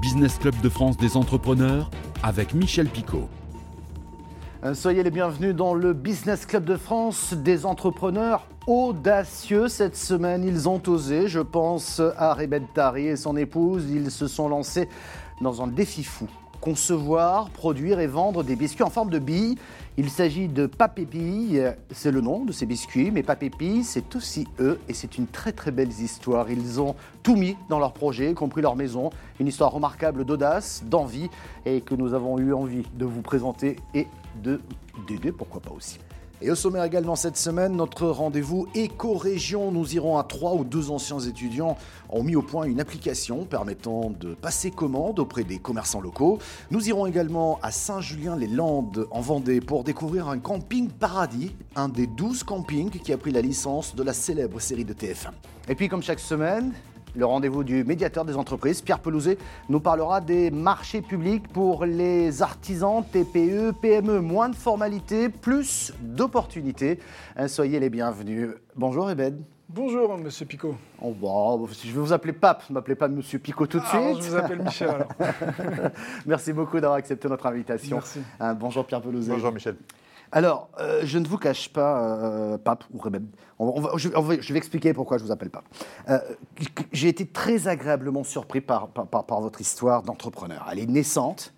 Business Club de France des entrepreneurs avec Michel Picot. Euh, soyez les bienvenus dans le Business Club de France des entrepreneurs audacieux. Cette semaine, ils ont osé. Je pense à Rebed Tari et son épouse. Ils se sont lancés dans un défi fou concevoir, produire et vendre des biscuits en forme de billes. Il s'agit de Papépi, c'est le nom de ces biscuits, mais Papépi, c'est aussi eux et c'est une très très belle histoire. Ils ont tout mis dans leur projet, y compris leur maison. Une histoire remarquable d'audace, d'envie et que nous avons eu envie de vous présenter et de d'aider, pourquoi pas aussi. Et au sommaire également cette semaine, notre rendez-vous éco-région. Nous irons à trois ou deux anciens étudiants ont mis au point une application permettant de passer commande auprès des commerçants locaux. Nous irons également à Saint-Julien-les-Landes en Vendée pour découvrir un camping paradis, un des douze campings qui a pris la licence de la célèbre série de TF1. Et puis comme chaque semaine, le rendez-vous du médiateur des entreprises, Pierre Pelouzet, nous parlera des marchés publics pour les artisans, TPE, PME. Moins de formalités, plus d'opportunités. Euh, soyez les bienvenus. Bonjour Ebed. Bonjour, monsieur Picot. Oh, bah, je vais vous appeler Pape, ne m'appelez pas monsieur Picot tout de ah, suite. je vous appelle Michel alors. Merci beaucoup d'avoir accepté notre invitation. Merci. Euh, bonjour Pierre Pelouzet. Bonjour Michel. Alors, euh, je ne vous cache pas, euh, Pape, ou va- je, vais expliquer pourquoi je vous appelle Pape. Euh, J'ai été très agréablement surpris par, votre histoire d'entrepreneur. Elle est naissante,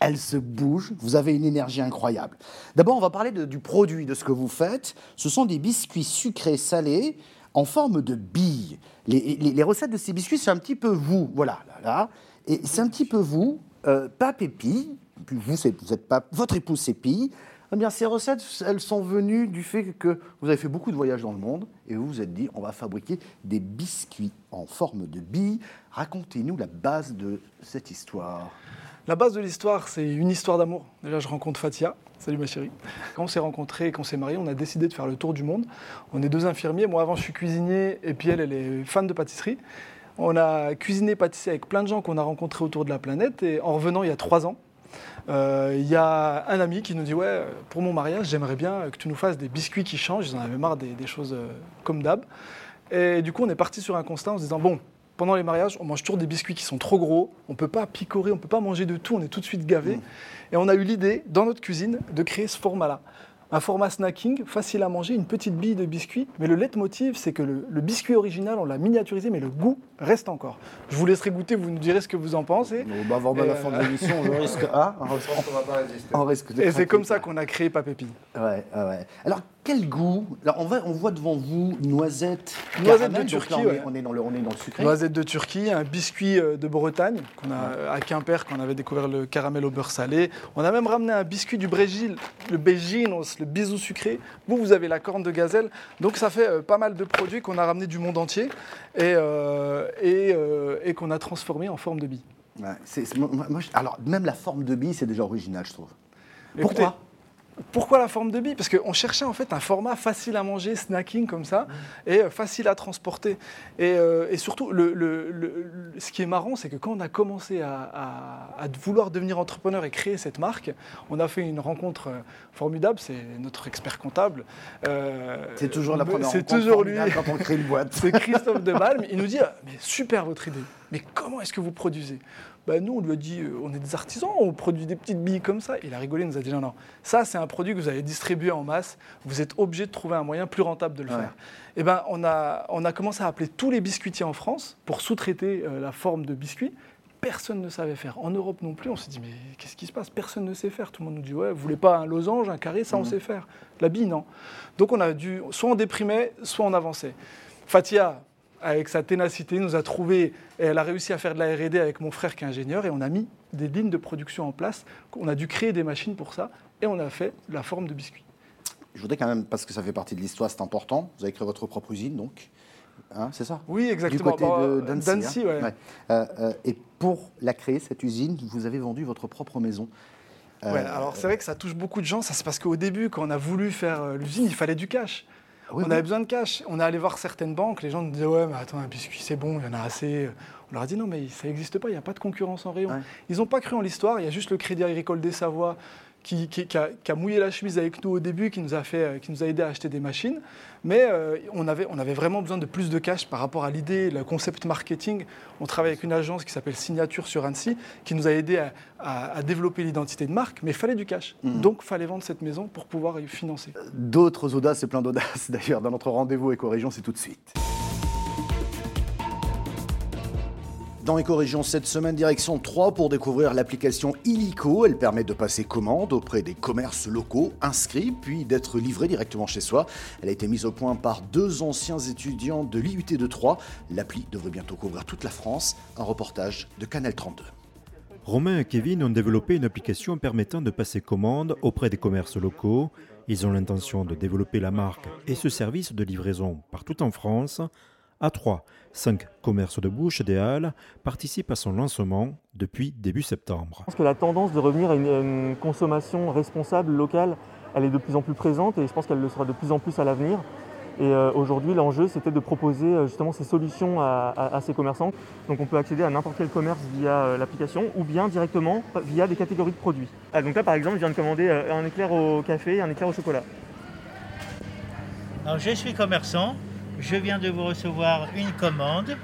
elle se bouge, vous avez une énergie incroyable. D'abord, on va parler du produit, de ce que vous faites. Ce sont des biscuits sucrés salés en forme de billes. Les, recettes de ces biscuits, c'est un petit peu vous, voilà, là. Et c'est un petit peu vous, Pape et puis vous, vous êtes Pape, votre épouse c'est Pie. Eh bien, ces recettes, elles sont venues du fait que vous avez fait beaucoup de voyages dans le monde et vous vous êtes dit, on va fabriquer des biscuits en forme de billes. Racontez-nous la base de cette histoire. La base de l'histoire, c'est une histoire d'amour. Déjà, je rencontre Fatia. Salut ma chérie. Quand on s'est rencontrés et qu'on s'est mariés, on a décidé de faire le tour du monde. On est deux infirmiers. Moi, avant, je suis cuisinier et puis elle, elle est fan de pâtisserie. On a cuisiné, pâtissé avec plein de gens qu'on a rencontrés autour de la planète. Et en revenant il y a trois ans, il y a un ami qui nous dit Ouais, pour mon mariage, j'aimerais bien que tu nous fasses des biscuits qui changent. Ils en avaient marre des, des choses euh, comme d'hab. Et du coup, on est parti sur un constat en se disant Bon, pendant les mariages, on mange toujours des biscuits qui sont trop gros. On ne peut pas picorer, on ne peut pas manger de tout. On est tout de suite gavé. Et on a eu l'idée, dans notre cuisine, de créer ce format-là. Un format snacking, facile à manger, une petite bille de biscuit. Mais le leitmotiv, c'est que le, le biscuit original, on l'a miniaturisé, mais le goût reste encore. Je vous laisserai goûter, vous nous direz ce que vous en pensez. Bon, bah, avant la fin de euh, l'émission, on risque, ah, on risque- on risque de Et c'est comme ça qu'on a créé Papépi. Ouais, ouais, ouais. Alors, quel goût on, va, on voit devant vous noisette, Noisette caramel, de là, Turquie, on, est, ouais. on est dans le, on est dans le sucré. Noisette de Turquie, un biscuit euh, de Bretagne qu'on a à Quimper quand on avait découvert le caramel au beurre salé. On a même ramené un biscuit du Brésil, le Beijinhos, le bisou sucré. Vous, vous avez la corne de gazelle. Donc ça fait euh, pas mal de produits qu'on a ramenés du monde entier et, euh, et, euh, et qu'on a transformés en forme de bille. Ouais, moi, moi, alors, même la forme de bille, c'est déjà original, je trouve. Écoutez, Pourquoi? Pourquoi la forme de bille? Parce qu'on cherchait en fait un format facile à manger, snacking comme ça, et euh, facile à transporter. Et, euh, et surtout, le, le- le- le- ce qui est marrant, c'est que quand on a commencé à, à- à vouloir devenir entrepreneur et créer cette marque, on a fait une rencontre euh, formidable. C'est notre expert comptable. Euh, C'est toujours la première C'est rencontre toujours lui. quand on crée une boîte. C'est Christophe Debalme. Il nous dit ah, Mais super votre idée. Mais comment est-ce que vous produisez? Ben, Nous, on lui a dit euh, On est des artisans, on produit des petites billes comme ça. Il a rigolé, il nous a dit Non, non, ça, c'est un produit que vous allez distribuer en masse. Vous êtes obligé de trouver un moyen plus rentable de le Ouais. faire. Et ben, on, a, on a commencé à appeler tous les biscuitiers en France pour sous-traiter euh, la forme de biscuit. Personne ne savait faire. En Europe non plus, on s'est dit, mais qu'est-ce qui se passe? Personne ne sait faire. Tout le monde nous dit, ouais, vous voulez pas un losange, un carré, ça on sait faire. La bille, non. Donc on a dû, soit on déprimait, soit on avançait. Fatia, avec sa ténacité, nous a trouvé, et elle a réussi à faire de la RD avec mon frère qui est ingénieur, et on a mis des lignes de production en place. On a dû créer des machines pour ça, et on a fait la forme de biscuit. Je voudrais quand même, parce que ça fait partie de l'histoire, c'est important. Vous avez créé votre propre usine, donc. Hein, c'est ça? Oui, Du exactement. côté Bah, de d'Annecy. hein. ouais. Ouais. Euh, euh, et pour la créer, cette usine, vous avez vendu votre propre maison. Euh, Ouais, alors c'est vrai que ça touche beaucoup de gens. Ça c'est parce qu'au début, quand on a voulu faire euh, l'usine, il fallait du cash. Oui, on oui. avait besoin de cash. On est allé voir certaines banques. Les gens nous disaient ouais, mais attends, un biscuit c'est bon, il y en a assez. On leur a dit non, mais ça n'existe pas. Il n'y a pas de concurrence en rayon. Ouais. Ils n'ont pas cru en l'histoire. Il y a juste le Crédit Agricole des Savoies qui, a, mouillé la chemise avec nous au début, qui nous a, fait, qui nous a aidé à acheter des machines. Mais euh, on, avait, on avait vraiment besoin de plus de cash par rapport à l'idée, le concept marketing. On travaille avec une agence qui s'appelle Signature sur Annecy, qui nous a aidé à, développer l'identité de marque, mais il fallait du cash. Mhm. Donc, il fallait vendre cette maison pour pouvoir y financer. D'autres audaces et plein d'audaces, d'ailleurs, dans notre rendez-vous Éco-Région, c'est tout de suite. Dans Éco-Région cette semaine, direction 3 pour découvrir l'application Illico. Elle permet de passer commande auprès des commerces locaux inscrits, puis d'être livré directement chez soi. Elle a été mise au point par deux anciens étudiants de l'IUT de Troyes. L'appli devrait bientôt couvrir toute la France. Un reportage de Canal 32. Romain et Kevin ont développé une application permettant de passer commande auprès des commerces locaux. Ils ont l'intention de développer la marque et ce service de livraison partout en France. À 3, 5 commerces de bouche des Halles participent à son lancement depuis début septembre. Je pense que la tendance de revenir à une, consommation responsable locale, elle est de plus en plus présente et je pense qu'elle le sera de plus en plus à l'avenir. Et euh, aujourd'hui, l'enjeu, c'était de proposer euh, justement ces solutions à, ces commerçants. Donc on peut accéder à n'importe quel commerce via euh, l'application ou bien directement via des catégories de produits. Ah, donc là, par exemple, je viens de commander un éclair au café et un éclair au chocolat. Alors je suis commerçant, je viens de vous recevoir une commande.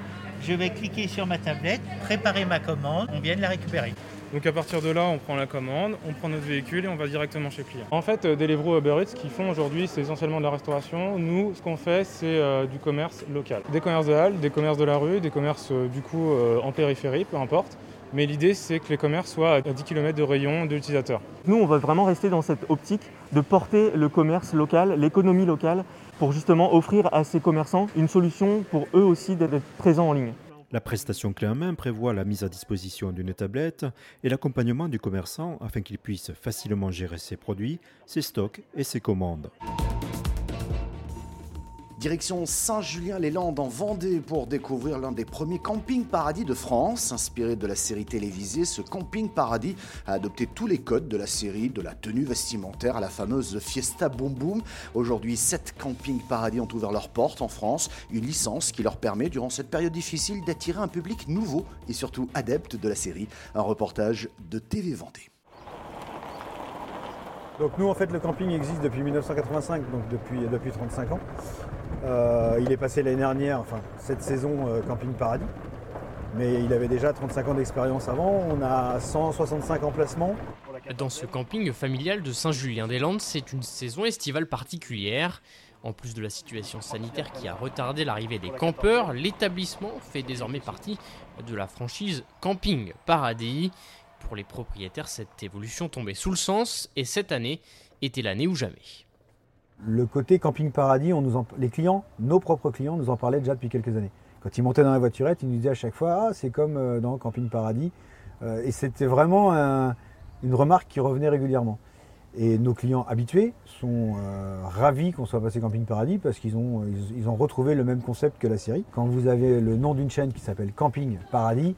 Je vais cliquer sur ma tablette, préparer ma commande, on vient de la récupérer. Donc à partir de là, on prend la commande, on prend notre véhicule et on va directement chez le client. En fait, euh, Deliveroo Uber Eats, ce qu'ils font aujourd'hui, c'est essentiellement de la restauration. Nous, ce qu'on fait, c'est euh, du commerce local. Des commerces de halle, des commerces de la rue, des commerces euh, du coup en périphérie, peu importe. Mais l'idée, c'est que les commerces soient à 10 km de rayon de l'utilisateur. Nous, on va vraiment rester dans cette optique de porter le commerce local, l'économie locale pour justement offrir à ces commerçants une solution pour eux aussi d'être présents en ligne. La prestation clé en main prévoit la mise à disposition d'une tablette et l'accompagnement du commerçant afin qu'il puisse facilement gérer ses produits, ses stocks et ses commandes. Direction Saint-Julien-les-Landes en Vendée pour découvrir l'un des premiers camping paradis de France. Inspiré de la série télévisée, ce camping paradis a adopté tous les codes de la série, de la tenue vestimentaire à la fameuse Fiesta Boom Boom. Aujourd'hui, sept camping paradis ont ouvert leurs portes en France, une licence qui leur permet durant cette période difficile d'attirer un public nouveau et surtout adepte de la série. Un reportage de TV Vendée. Donc nous en fait le camping existe depuis 1985, donc depuis, depuis 35 ans. Euh, il est passé l'année dernière, enfin cette saison euh, Camping Paradis. Mais il avait déjà 35 ans d'expérience avant. On a 165 emplacements. Dans ce camping familial de Saint-Julien-des-Landes, c'est une saison estivale particulière. En plus de la situation sanitaire qui a retardé l'arrivée des campeurs, l'établissement fait désormais partie de la franchise Camping Paradis. Pour les propriétaires, cette évolution tombait sous le sens et cette année était l'année ou jamais. Le côté camping paradis, on nous les clients, nos propres clients, nous en parlaient déjà depuis quelques années. Quand ils montaient dans la voiturette, ils nous disaient à chaque fois Ah, c'est comme euh, dans Camping Paradis. Euh, et c'était vraiment une remarque qui revenait régulièrement. Et nos clients habitués sont euh, ravis qu'on soit passé Camping Paradis parce qu'ils ont, ont retrouvé le même concept que la série. Quand vous avez le nom d'une chaîne qui s'appelle Camping Paradis,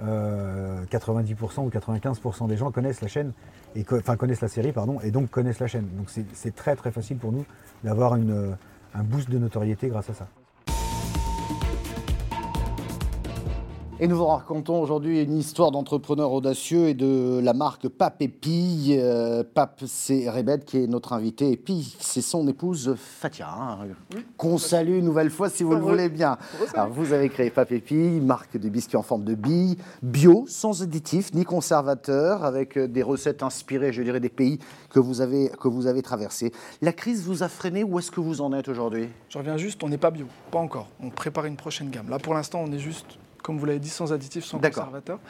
90% ou 95% des gens connaissent la chaîne enfin connaissent la série, pardon, et donc connaissent la chaîne. Donc c'est très très facile pour nous d'avoir un boost de notoriété grâce à ça. Et nous vous racontons aujourd'hui une histoire d'entrepreneur audacieux et de la marque Pape et Pille. Euh, Pape, c'est Rebed qui est notre invité. Et Pille, c'est son épouse Fatia, hein, qu'on salue une nouvelle fois si vous le voulez bien. Alors, vous avez créé Pape et Pille, marque de biscuits en forme de bille, bio, sans additifs ni conservateurs, avec des recettes inspirées, je dirais, des pays que vous avez, que vous avez traversés. La crise vous a freiné Où est-ce que vous en êtes aujourd'hui? Je reviens juste, on n'est pas bio, pas encore. On prépare une prochaine gamme. Là, pour l'instant, on est juste comme vous l'avez dit, sans additifs, sans conservateurs.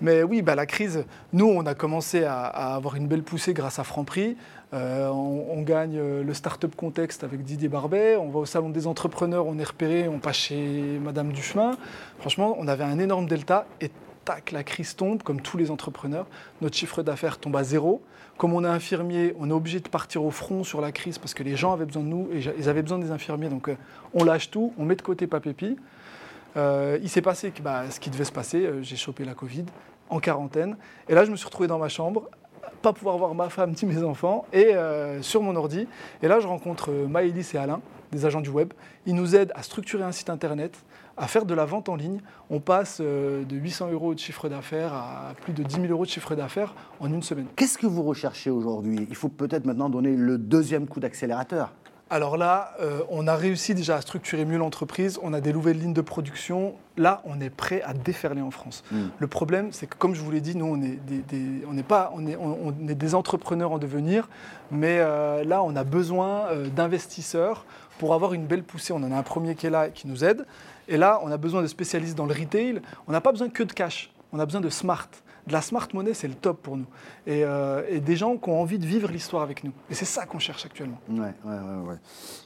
Mais oui, bah, la crise, nous, on a commencé à, avoir une belle poussée grâce à Franprix. Euh, on, gagne euh, le Startup Contexte avec Didier Barbet. On va au Salon des entrepreneurs, on est repéré, on passe chez Madame Duchemin. Franchement, on avait un énorme delta et tac, la crise tombe, comme tous les entrepreneurs. Notre chiffre d'affaires tombe à zéro. Comme on est infirmier, on est obligé de partir au front sur la crise parce que les gens avaient besoin de nous et ils avaient besoin des infirmiers. Donc euh, on lâche tout, on met de côté Papépi. Euh, il s'est passé bah, ce qui devait se passer. Euh, j'ai chopé la Covid en quarantaine. Et là, je me suis retrouvé dans ma chambre, pas pouvoir voir ma femme ni mes enfants, et euh, sur mon ordi. Et là, je rencontre Maëlys et Alain, des agents du web. Ils nous aident à structurer un site internet, à faire de la vente en ligne. On passe de 800 euros de chiffre d'affaires à plus de 10 000 euros de chiffre d'affaires en une semaine. Qu'est-ce que vous recherchez aujourd'hui? Il faut peut-être maintenant donner le deuxième coup d'accélérateur. Alors là, euh, on a réussi déjà à structurer mieux l'entreprise, on a des nouvelles lignes de production. Là, on est prêt à déferler en France. Mm. Le problème, c'est que comme je vous l'ai dit, nous, on est des, des- on n'est pas, on est, on- on est des entrepreneurs en devenir, mais euh, là, on a besoin euh, d'investisseurs pour avoir une belle poussée. On en a un premier qui est là et qui nous aide. Et là, on a besoin de spécialistes dans le retail. On n'a pas besoin que de cash, on a besoin de smart. De la smart money, c'est le top pour nous. Et, euh, et des gens qui ont envie de vivre l'histoire avec nous. Et c'est ça qu'on cherche actuellement. Ouais, ouais, ouais.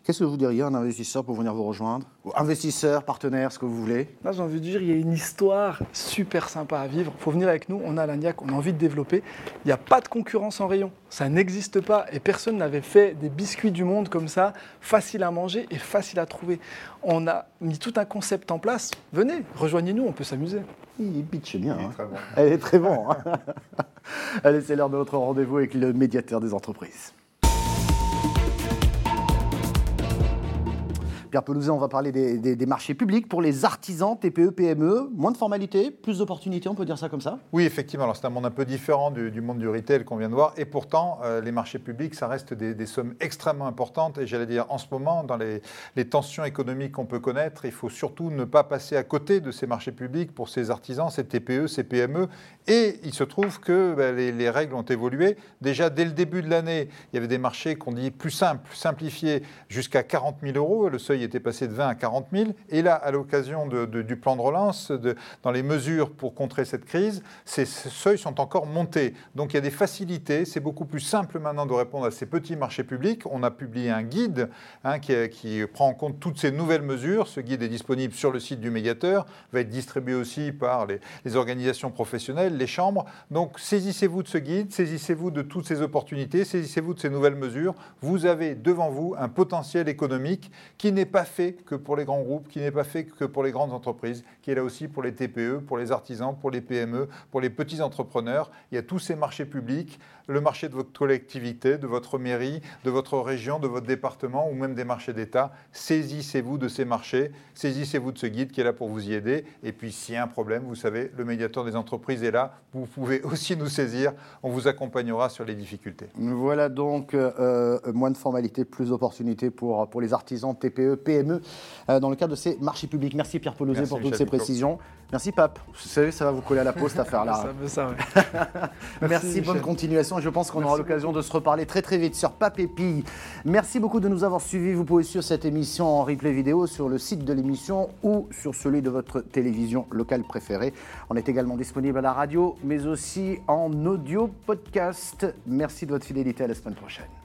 Qu'est-ce que vous diriez à un investisseur pour venir vous rejoindre Ou Investisseur, partenaire, ce que vous voulez Là, j'ai envie de dire, il y a une histoire super sympa à vivre. Il faut venir avec nous, on a l'agnac, on a envie de développer. Il n'y a pas de concurrence en rayon, ça n'existe pas. Et personne n'avait fait des biscuits du monde comme ça, facile à manger et facile à trouver. On a mis tout un concept en place. Venez, rejoignez-nous, on peut s'amuser. Il pitch bien. hein. Elle est très bon. hein. Allez, c'est l'heure de notre rendez-vous avec le médiateur des entreprises. Pierre Pelouzet, on va parler des, marchés publics pour les artisans, TPE, PME. Moins de formalités, plus d'opportunités, on peut dire ça comme ça? Oui, effectivement. Alors, c'est un monde un peu différent du, monde du retail qu'on vient de voir. Et pourtant, euh, les marchés publics, ça reste des, sommes extrêmement importantes. Et j'allais dire, en ce moment, dans les, tensions économiques qu'on peut connaître, il faut surtout ne pas passer à côté de ces marchés publics pour ces artisans, ces TPE, ces PME. Et il se trouve que ben, les, les règles ont évolué. Déjà, dès le début de l'année, il y avait des marchés qu'on dit plus simples, simplifiés, jusqu'à 40 000 euros. Le seuil était passé de 20 à 40 000. Et là, à l'occasion du plan de relance, dans les mesures pour contrer cette crise, ces seuils sont encore montés. Donc il y a des facilités. C'est beaucoup plus simple maintenant de répondre à ces petits marchés publics. On a publié un guide hein, qui, prend en compte toutes ces nouvelles mesures. Ce guide est disponible sur le site du médiateur, va être distribué aussi par les organisations professionnelles, les chambres. Donc saisissez-vous de ce guide, saisissez-vous de toutes ces opportunités, saisissez-vous de ces nouvelles mesures. Vous avez devant vous un potentiel économique qui n'est pas fait que pour les grands groupes, qui n'est pas fait que pour les grandes entreprises, qui est là aussi pour les TPE, pour les artisans, pour les PME, pour les petits entrepreneurs. Il y a tous ces marchés publics, le marché de votre collectivité, de votre mairie, de votre région, de votre département ou même des marchés d'État. Saisissez-vous de ces marchés, saisissez-vous de ce guide qui est là pour vous y aider. Et puis s'il y a un problème, vous savez, le médiateur des entreprises est là. Vous pouvez aussi nous saisir. On vous accompagnera sur les difficultés. Voilà donc euh, euh, moins de formalités, plus d'opportunités pour, pour les artisans, TPE, PME euh, dans le cadre de ces marchés publics. Merci Pierre Pelouzet pour toutes Michel ces Picot. précisions. Merci Pape. Vous savez, ça va vous coller à la peau cette affaire-là. Ça veut ça, ouais. Merci, bonne continuation. Je pense qu'on aura l'occasion de se reparler très très vite sur Pape et Pille. Merci beaucoup de nous avoir suivis. Vous pouvez suivre cette émission en replay vidéo sur le site de l'émission ou sur celui de votre télévision locale préférée. On est également disponible à la radio, mais aussi en audio podcast. Merci de votre fidélité. À la semaine prochaine.